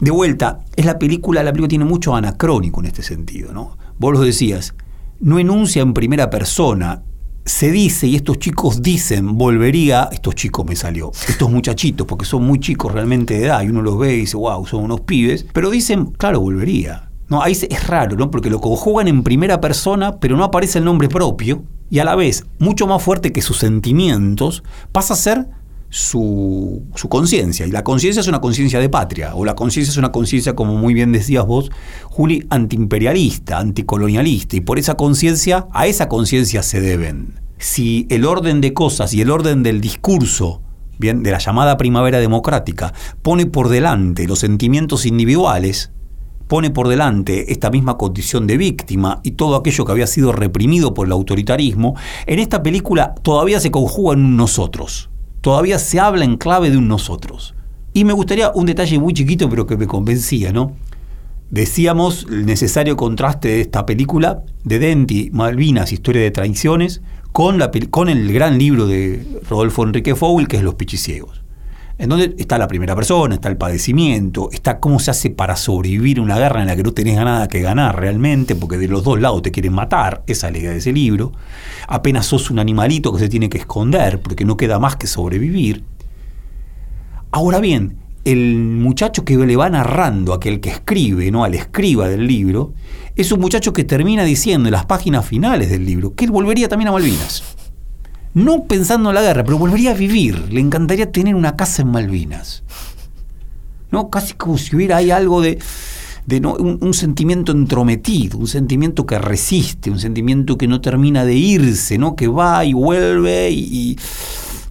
[SPEAKER 2] De vuelta, es la película, la película tiene mucho anacrónico en este sentido, ¿no? Vos lo decías, no enuncia en primera persona se dice, y estos chicos dicen, volvería, estos chicos me salió, estos muchachitos, porque son muy chicos realmente de edad, y uno los ve y dice, wow, son unos pibes, pero dicen, claro, volvería. No, ahí es raro, ¿no? Porque lo conjugan en primera persona, pero no aparece el nombre propio, y a la vez, mucho más fuerte que sus sentimientos, pasa a ser su, su conciencia. Y la conciencia es una conciencia de patria, o la conciencia es una conciencia, como muy bien decías vos, Juli, antiimperialista, anticolonialista. Y por esa conciencia, a esa conciencia se deben. Si el orden de cosas y el orden del discurso bien, de la llamada primavera democrática pone por delante los sentimientos individuales, pone por delante esta misma condición de víctima y todo aquello que había sido reprimido por el autoritarismo, en esta película todavía se conjuga en un nosotros todavía se habla en clave de un nosotros. Y me gustaría un detalle muy chiquito, pero que me convencía, ¿no? Decíamos el necesario contraste de esta película de Denti, Malvinas, Historia de Traiciones, con, la, con el gran libro de Rodolfo Enrique Fowl, que es Los Pichiciegos. En donde está la primera persona, está el padecimiento, está cómo se hace para sobrevivir una guerra en la que no tenés nada que ganar realmente, porque de los dos lados te quieren matar, esa es idea de ese libro. Apenas sos un animalito que se tiene que esconder, porque no queda más que sobrevivir. Ahora bien, el muchacho que le va narrando, aquel que escribe, ¿no? al escriba del libro, es un muchacho que termina diciendo en las páginas finales del libro que él volvería también a Malvinas no pensando en la guerra, pero volvería a vivir. Le encantaría tener una casa en Malvinas. ¿No? Casi como si hubiera ahí algo de, de no, un, sentimiento entrometido, un sentimiento que resiste, un sentimiento que no termina de irse, ¿no? Que va y vuelve y,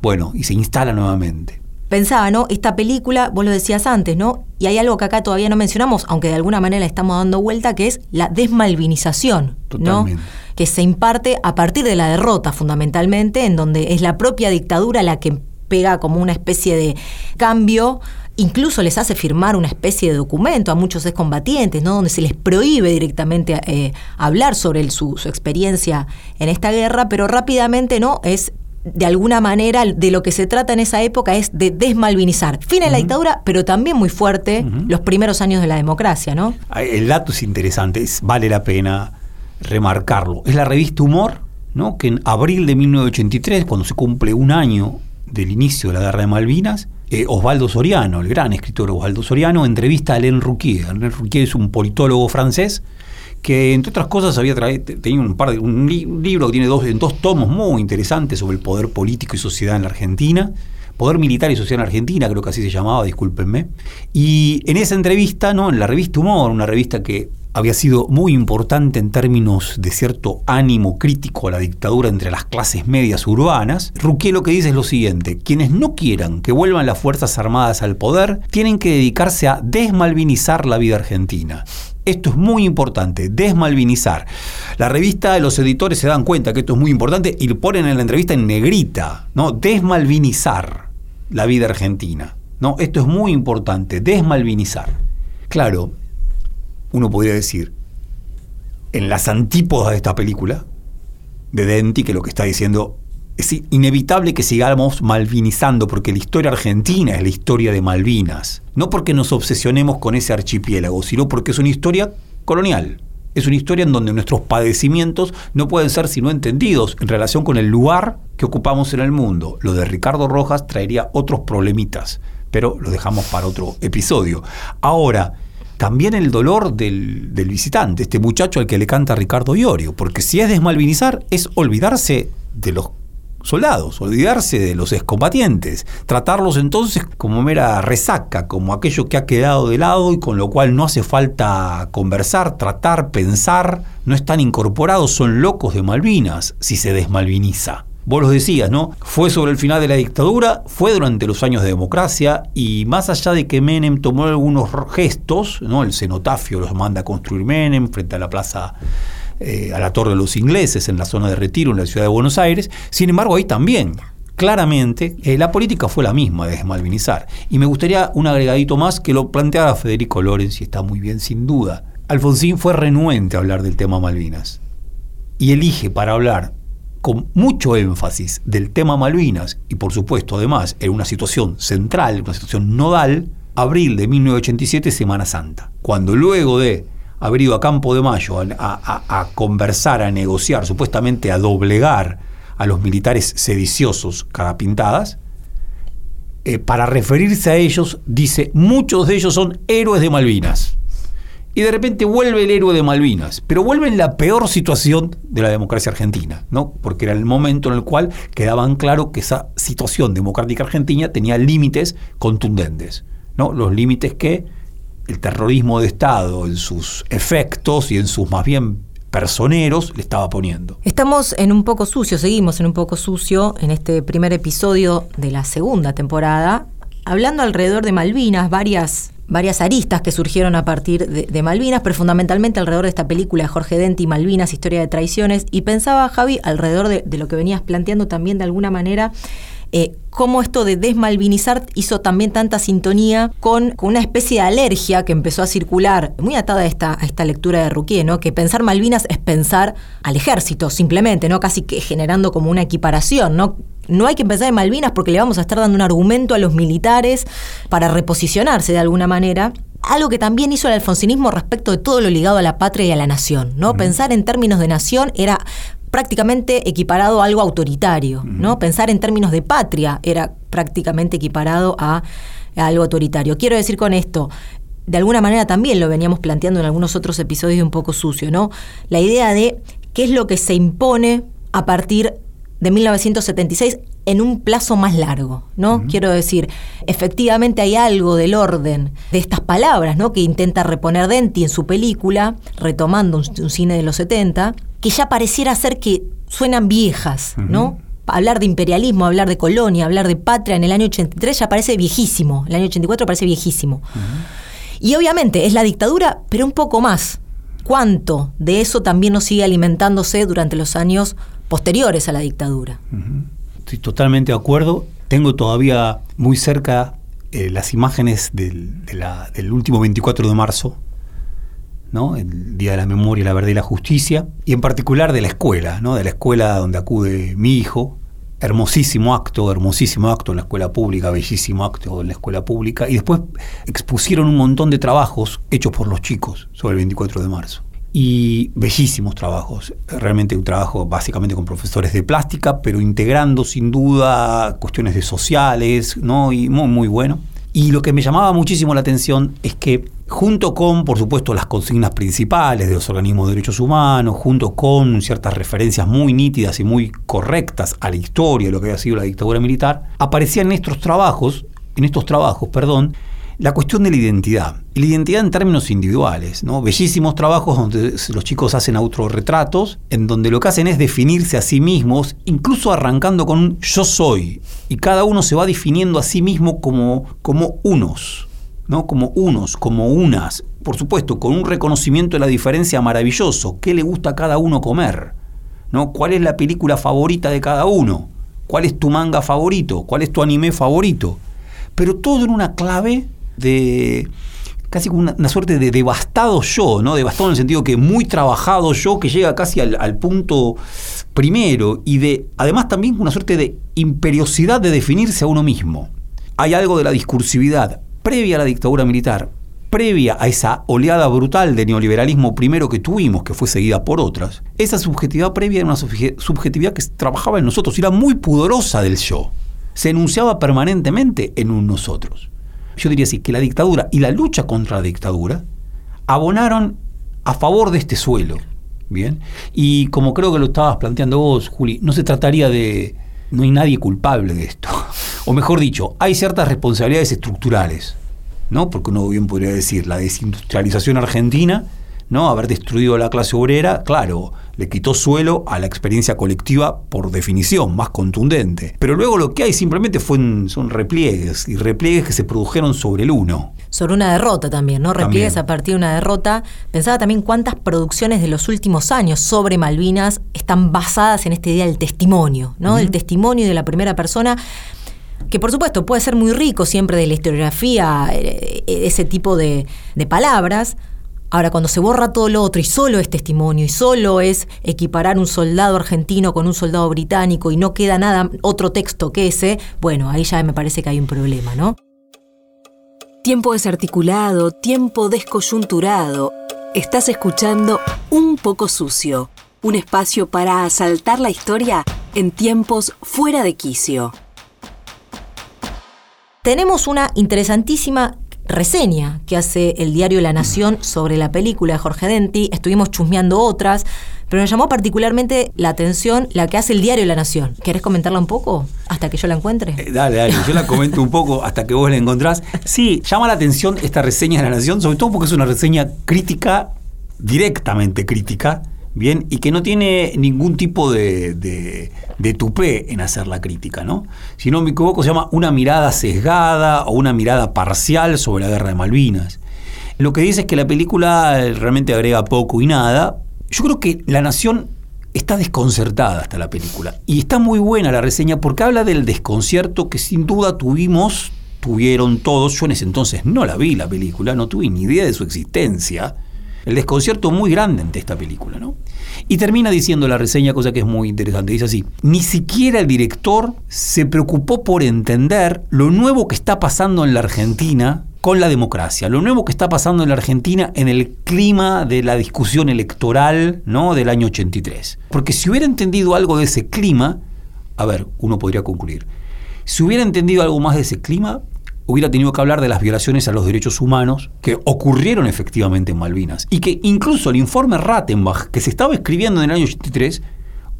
[SPEAKER 2] bueno, y se instala nuevamente.
[SPEAKER 1] Pensaba, ¿no? Esta película, vos lo decías antes, ¿no? Y hay algo que acá todavía no mencionamos, aunque de alguna manera estamos dando vuelta, que es la desmalvinización, Totalmente que se imparte a partir de la derrota fundamentalmente, en donde es la propia dictadura la que pega como una especie de cambio incluso les hace firmar una especie de documento a muchos excombatientes, ¿no? donde se les prohíbe directamente eh, hablar sobre su, experiencia en esta guerra, pero rápidamente no es de alguna manera de lo que se trata en esa época es de desmalvinizar. Fin de la dictadura, pero también muy fuerte los primeros años de la democracia, ¿no?
[SPEAKER 2] El dato es interesante, vale la pena remarcarlo. Es la revista Humor, ¿no? que en abril de 1983, cuando se cumple un año del inicio de la Guerra de Malvinas, eh, Osvaldo Soriano, el gran escritor Osvaldo Soriano, entrevista a Alain Rouquier. Alain Rouquier es un politólogo francés que, entre otras cosas, había tenido un, par de, un, libro que tiene dos, dos tomos muy interesantes sobre el poder político y sociedad en la Argentina. Poder Militar y Sociedad en Argentina, creo que así se llamaba, discúlpenme. Y en esa entrevista, ¿no? en la revista Humor, una revista que había sido muy importante en términos de cierto ánimo crítico a la dictadura entre las clases medias urbanas, Ruquier lo que dice es lo siguiente, quienes no quieran que vuelvan las Fuerzas Armadas al poder tienen que dedicarse a desmalvinizar la vida argentina. Esto es muy importante, desmalvinizar. La revista, los editores se dan cuenta que esto es muy importante y lo ponen en la entrevista en negrita, ¿no? Desmalvinizar la vida argentina. ¿no? Esto es muy importante, desmalvinizar. Claro, uno podría decir, en las antípodas de esta película, de Denti, que lo que está diciendo es inevitable que sigamos malvinizando, porque la historia argentina es la historia de Malvinas. No porque nos obsesionemos con ese archipiélago, sino porque es una historia colonial. Es una historia en donde nuestros padecimientos no pueden ser sino entendidos en relación con el lugar que ocupamos en el mundo. Lo de Ricardo Rojas traería otros problemitas, pero lo dejamos para otro episodio. Ahora, también el dolor del, visitante, este muchacho al que le canta Ricardo Iorio, porque si es desmalvinizar, es olvidarse de los soldados, olvidarse de los excombatientes, tratarlos entonces como mera resaca, como aquello que ha quedado de lado y con lo cual no hace falta conversar, tratar, pensar, no están incorporados, son locos de Malvinas si se desmalviniza. Vos lo decías, ¿no? Fue sobre el final de la dictadura, fue durante los años de democracia y más allá de que Menem tomó algunos gestos, ¿no? El cenotafio los manda a construir Menem frente a la plaza, eh, a la Torre de los Ingleses en la zona de retiro en la ciudad de Buenos Aires, sin embargo ahí también claramente eh, la política fue la misma de desmalvinizar. Y me gustaría un agregadito más que lo planteara Federico Lorenz y está muy bien sin duda. Alfonsín fue renuente a hablar del tema Malvinas y elige para hablar con mucho énfasis del tema Malvinas y por supuesto además en una situación central, una situación nodal, abril de 1987, Semana Santa, cuando luego de haber ido a Campo de Mayo a, conversar, a negociar, supuestamente a doblegar a los militares sediciosos carapintadas, eh, para referirse a ellos, dice, muchos de ellos son héroes de Malvinas. Y de repente vuelve el héroe de Malvinas, pero vuelve en la peor situación de la democracia argentina, ¿no? Porque era el momento en el cual quedaban claro que esa situación democrática argentina tenía límites contundentes, ¿no? Los límites que el terrorismo de Estado en sus efectos y en sus más bien personeros le estaba poniendo.
[SPEAKER 1] Estamos en un poco sucio, seguimos en un poco sucio en este primer episodio de la segunda temporada, hablando alrededor de Malvinas, varias, varias aristas que surgieron a partir de, Malvinas, pero fundamentalmente alrededor de esta película de Jorge Denti, Malvinas, Historia de Traiciones, y pensaba, Javi, alrededor de, de lo que venías planteando también de alguna manera, eh, cómo esto de desmalvinizar hizo también tanta sintonía con, con una especie de alergia que empezó a circular, muy atada a esta, a esta lectura de Ruquier, ¿no? que pensar Malvinas es pensar al ejército, simplemente, ¿no? casi que generando como una equiparación, ¿no? No hay que pensar en Malvinas porque le vamos a estar dando un argumento a los militares para reposicionarse de alguna manera. Algo que también hizo el alfonsinismo respecto de todo lo ligado a la patria y a la nación, ¿no? Pensar en términos de nación era prácticamente equiparado a algo autoritario, ¿no? Pensar en términos de patria era prácticamente equiparado a, a algo autoritario. Quiero decir con esto, de alguna manera también lo veníamos planteando en algunos otros episodios de Un poco sucio, ¿no? La idea de qué es lo que se impone a partir de 1976 en un plazo más largo, ¿no? Quiero decir, efectivamente hay algo del orden de estas palabras, ¿no? Que intenta reponer Denti en su película, retomando un, un cine de los 70, que ya pareciera ser que suenan viejas, ¿no? Hablar de imperialismo, hablar de colonia, hablar de patria en el año 83 ya parece viejísimo, el año 84 parece viejísimo. Y obviamente es la dictadura, pero un poco más. ¿Cuánto de eso también nos sigue alimentándose durante los años posteriores a la dictadura?
[SPEAKER 2] Estoy totalmente de acuerdo. Tengo todavía muy cerca eh, las imágenes del, último 24 de marzo, ¿no? el Día de la Memoria, la Verdad y la Justicia, y en particular de la escuela, ¿no? de la escuela donde acude mi hijo. Hermosísimo acto, hermosísimo acto en la escuela pública, bellísimo acto en la escuela pública. Y después expusieron un montón de trabajos hechos por los chicos sobre el 24 de marzo y bellísimos trabajos. Realmente un trabajo básicamente con profesores de plástica, pero integrando sin duda cuestiones de sociales, ¿no? Y muy, muy bueno. Y lo que me llamaba muchísimo la atención es que junto con, por supuesto, las consignas principales de los organismos de derechos humanos, junto con ciertas referencias muy nítidas y muy correctas a la historia de lo que había sido la dictadura militar, aparecían en estos trabajos, en estos trabajos, perdón, la cuestión de la identidad. Y la identidad en términos individuales, ¿no? Bellísimos trabajos donde los chicos hacen autorretratos, en donde lo que hacen es definirse a sí mismos, incluso arrancando con un yo soy. Y cada uno se va definiendo a sí mismo como, como unos, ¿no? Como unos, como unas. Por supuesto, con un reconocimiento de la diferencia maravilloso. ¿Qué le gusta a cada uno comer? ¿No? ¿Cuál es la película favorita de cada uno? ¿Cuál es tu manga favorito? ¿Cuál es tu anime favorito? Pero todo en una clave de casi como una, suerte de devastado yo, ¿no? Devastado en el sentido que muy trabajado yo, que llega casi al, punto primero, y de además también una suerte de imperiosidad de definirse a uno mismo. Hay algo de la discursividad previa a la dictadura militar, previa a esa oleada brutal de neoliberalismo primero que tuvimos, que fue seguida por otras, esa subjetividad previa era una subje- subjetividad que trabajaba en nosotros, era muy pudorosa del yo. Se enunciaba permanentemente en nosotros. Yo diría así, que la dictadura y la lucha contra la dictadura abonaron a favor de este suelo. Bien. Y como creo que lo estabas planteando vos, Juli, no se trataría de. No hay nadie culpable de esto. O mejor dicho, hay ciertas responsabilidades estructurales. ¿no? Porque uno bien podría decir, la desindustrialización argentina, ¿no? Haber destruido a la clase obrera, claro, le quitó suelo a la experiencia colectiva por definición, más contundente. Pero luego lo que hay simplemente fue un- son repliegues, y repliegues que se produjeron sobre el uno.
[SPEAKER 1] sobre una derrota también, ¿no? Repliegues
[SPEAKER 2] También.
[SPEAKER 1] a partir de una derrota. Pensaba también cuántas producciones de los últimos años sobre Malvinas están basadas en esta idea del testimonio, ¿no? El testimonio de la primera persona, que por supuesto puede ser muy rico siempre de la historiografía, eh, ese tipo de, de palabras. Ahora, cuando se borra todo lo otro y solo es testimonio y solo es equiparar un soldado argentino con un soldado británico y no queda nada, otro texto que ese, bueno, ahí ya me parece que hay un problema, ¿no?
[SPEAKER 3] Tiempo desarticulado, tiempo descoyunturado. Estás escuchando Un poco sucio, un espacio para asaltar la historia en tiempos fuera de quicio.
[SPEAKER 1] Tenemos una interesantísima reseña que hace el diario La Nación sobre la película de Jorge Denti. Estuvimos chusmeando otras, pero me llamó particularmente la atención la que hace el diario La Nación. ¿Querés comentarla un poco hasta que yo la encuentre?
[SPEAKER 2] Eh, dale, dale, yo la comento un poco hasta que vos la encontrás. Sí, llama la atención esta reseña de La Nación, sobre todo porque es una reseña crítica, directamente crítica, bien, y que no tiene ningún tipo de, de, tupé en hacer la crítica, ¿no? Si no me equivoco, se llama una mirada sesgada o una mirada parcial sobre la guerra de Malvinas. Lo que dice es que la película realmente agrega poco y nada. Yo creo que La Nación está desconcertada hasta la película. Y está muy buena la reseña porque habla del desconcierto que sin duda tuvimos, tuvieron todos. Yo en ese entonces no la vi la película, no tuve ni idea de su existencia. El desconcierto muy grande ante esta película, ¿no? Y termina diciendo la reseña, cosa que es muy interesante, dice así, ni siquiera el director se preocupó por entender lo nuevo que está pasando en la Argentina con la democracia, lo nuevo que está pasando en la Argentina en el clima de la discusión electoral ¿no? del año 83. Porque si hubiera entendido algo de ese clima, a ver, uno podría concluir, si hubiera entendido algo más de ese clima, hubiera tenido que hablar de las violaciones a los derechos humanos que ocurrieron efectivamente en Malvinas. Y que incluso el informe Rattenbach, que se estaba escribiendo en el año 83,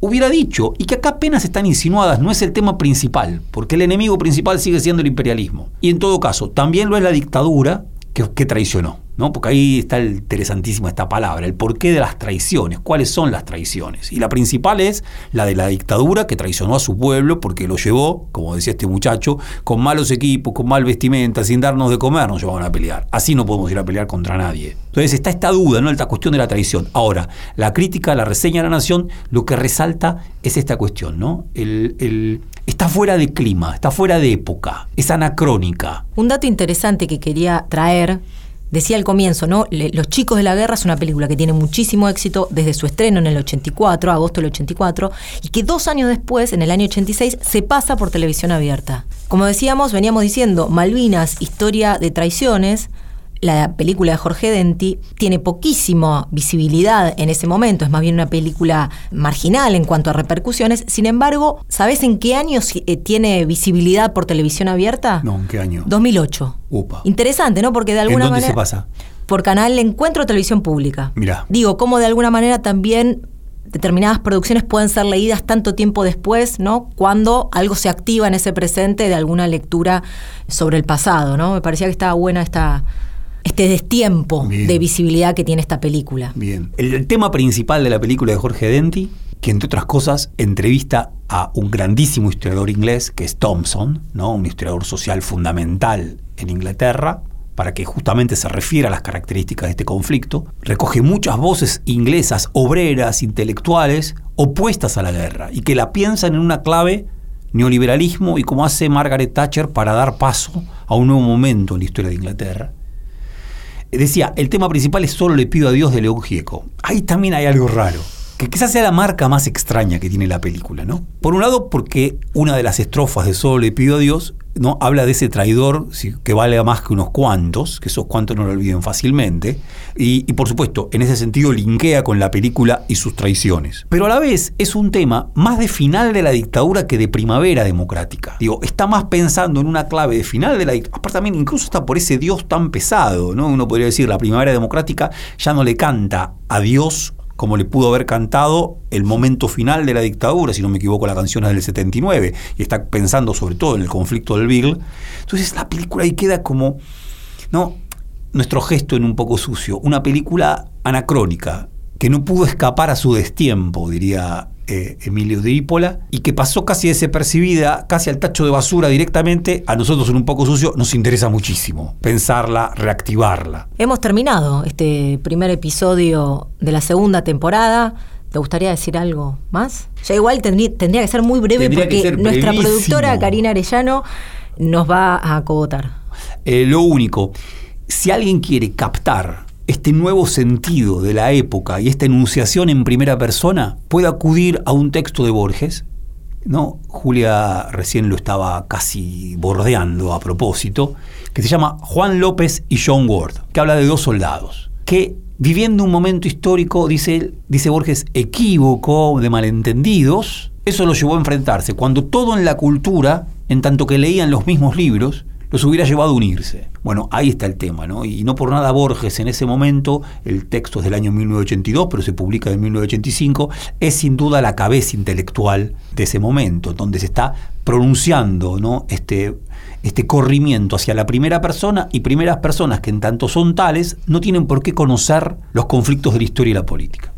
[SPEAKER 2] hubiera dicho, y que acá apenas están insinuadas, no es el tema principal, porque el enemigo principal sigue siendo el imperialismo. Y en todo caso, también lo es la dictadura que, que traicionó. ¿No? Porque ahí está interesantísima esta palabra, el porqué de las traiciones, cuáles son las traiciones. Y la principal es la de la dictadura que traicionó a su pueblo porque lo llevó, como decía este muchacho, con malos equipos, con mal vestimenta, sin darnos de comer, nos llevaban a pelear. Así no podemos ir a pelear contra nadie. Entonces está esta duda, ¿no? Esta cuestión de la traición. Ahora, la crítica, la reseña de la nación, lo que resalta es esta cuestión, ¿no? El, el, está fuera de clima, está fuera de época, es anacrónica.
[SPEAKER 1] Un dato interesante que quería traer decía al comienzo, ¿no? Los chicos de la guerra es una película que tiene muchísimo éxito desde su estreno en el 84, agosto del 84, y que dos años después, en el año 86, se pasa por televisión abierta. Como decíamos, veníamos diciendo, Malvinas, historia de traiciones. La película de Jorge Denti tiene poquísima visibilidad en ese momento, es más bien una película marginal en cuanto a repercusiones. Sin embargo, ¿sabes en qué año eh, tiene visibilidad por televisión abierta?
[SPEAKER 2] No, ¿en qué año?
[SPEAKER 1] 2008.
[SPEAKER 2] Upa.
[SPEAKER 1] Interesante, ¿no? Porque de
[SPEAKER 2] ¿En
[SPEAKER 1] alguna
[SPEAKER 2] dónde
[SPEAKER 1] manera.
[SPEAKER 2] se pasa?
[SPEAKER 1] Por canal Encuentro Televisión Pública.
[SPEAKER 2] Mirá.
[SPEAKER 1] Digo, cómo de alguna manera también determinadas producciones pueden ser leídas tanto tiempo después, ¿no? Cuando algo se activa en ese presente de alguna lectura sobre el pasado, ¿no? Me parecía que estaba buena esta, este destiempo
[SPEAKER 2] Bien.
[SPEAKER 1] de visibilidad que tiene esta película.
[SPEAKER 2] Bien. El, el tema principal de la película de Jorge Denti, que entre otras cosas entrevista a un grandísimo historiador inglés, que es Thompson, ¿no? un historiador social fundamental en Inglaterra, para que justamente se refiera a las características de este conflicto, recoge muchas voces inglesas, obreras, intelectuales, opuestas a la guerra, y que la piensan en una clave neoliberalismo y como hace Margaret Thatcher para dar paso a un nuevo momento en la historia de Inglaterra. Decía, el tema principal es Solo le pido a Dios de León Gieco. Ahí también hay algo raro, que quizás sea la marca más extraña que tiene la película, ¿no? Por un lado, porque una de las estrofas de Solo le pido a Dios ¿no? habla de ese traidor que vale más que unos cuantos, que esos cuantos no lo olviden fácilmente, y, y por supuesto, en ese sentido linkea con la película y sus traiciones. Pero a la vez es un tema más de final de la dictadura que de primavera democrática. Digo, está más pensando en una clave de final de la dictadura, aparte también incluso está por ese Dios tan pesado, ¿no? Uno podría decir, la primavera democrática ya no le canta a Dios como le pudo haber cantado el momento final de la dictadura, si no me equivoco, la canción es del 79, y está pensando sobre todo en el conflicto del Beagle. Entonces la película ahí queda como, ¿no? Nuestro gesto en un poco sucio, una película anacrónica, que no pudo escapar a su destiempo, diría eh, Emilio de Ípola, y que pasó casi desapercibida, casi al tacho de basura directamente, a nosotros en un poco sucio nos interesa muchísimo pensarla, reactivarla.
[SPEAKER 1] Hemos terminado este primer episodio de la segunda temporada. ¿Te gustaría decir algo más? Ya igual tendrí- tendría que ser muy breve
[SPEAKER 2] Tendría
[SPEAKER 1] porque nuestra productora Karina Arellano nos va a acogotar.
[SPEAKER 2] Eh, lo único, si alguien quiere captar este nuevo sentido de la época y esta enunciación en primera persona, puede acudir a un texto de Borges. ¿no? Julia recién lo estaba casi bordeando a propósito, que se llama Juan López y John Ward, que habla de dos soldados, que viviendo un momento histórico, dice, dice Borges, equívoco, de malentendidos, eso lo llevó a enfrentarse, cuando todo en la cultura, en tanto que leían los mismos libros, los hubiera llevado a unirse. Bueno, ahí está el tema, ¿no? Y no por nada Borges en ese momento, el texto es del año 1982, pero se publica en 1985, es sin duda la cabeza intelectual de ese momento, donde se está pronunciando, ¿no? Este, este corrimiento hacia la primera persona y primeras personas que en tanto son tales no tienen por qué conocer los conflictos de la historia y la política.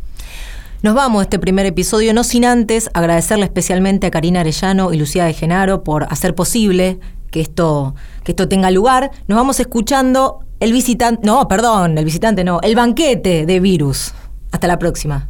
[SPEAKER 8] Nos vamos a este primer episodio, no sin antes agradecerle especialmente a Karina Arellano y Lucía de Genaro por hacer posible que esto, que esto tenga lugar. Nos vamos escuchando el visitante, no, perdón, el visitante no, el banquete de virus. Hasta la próxima.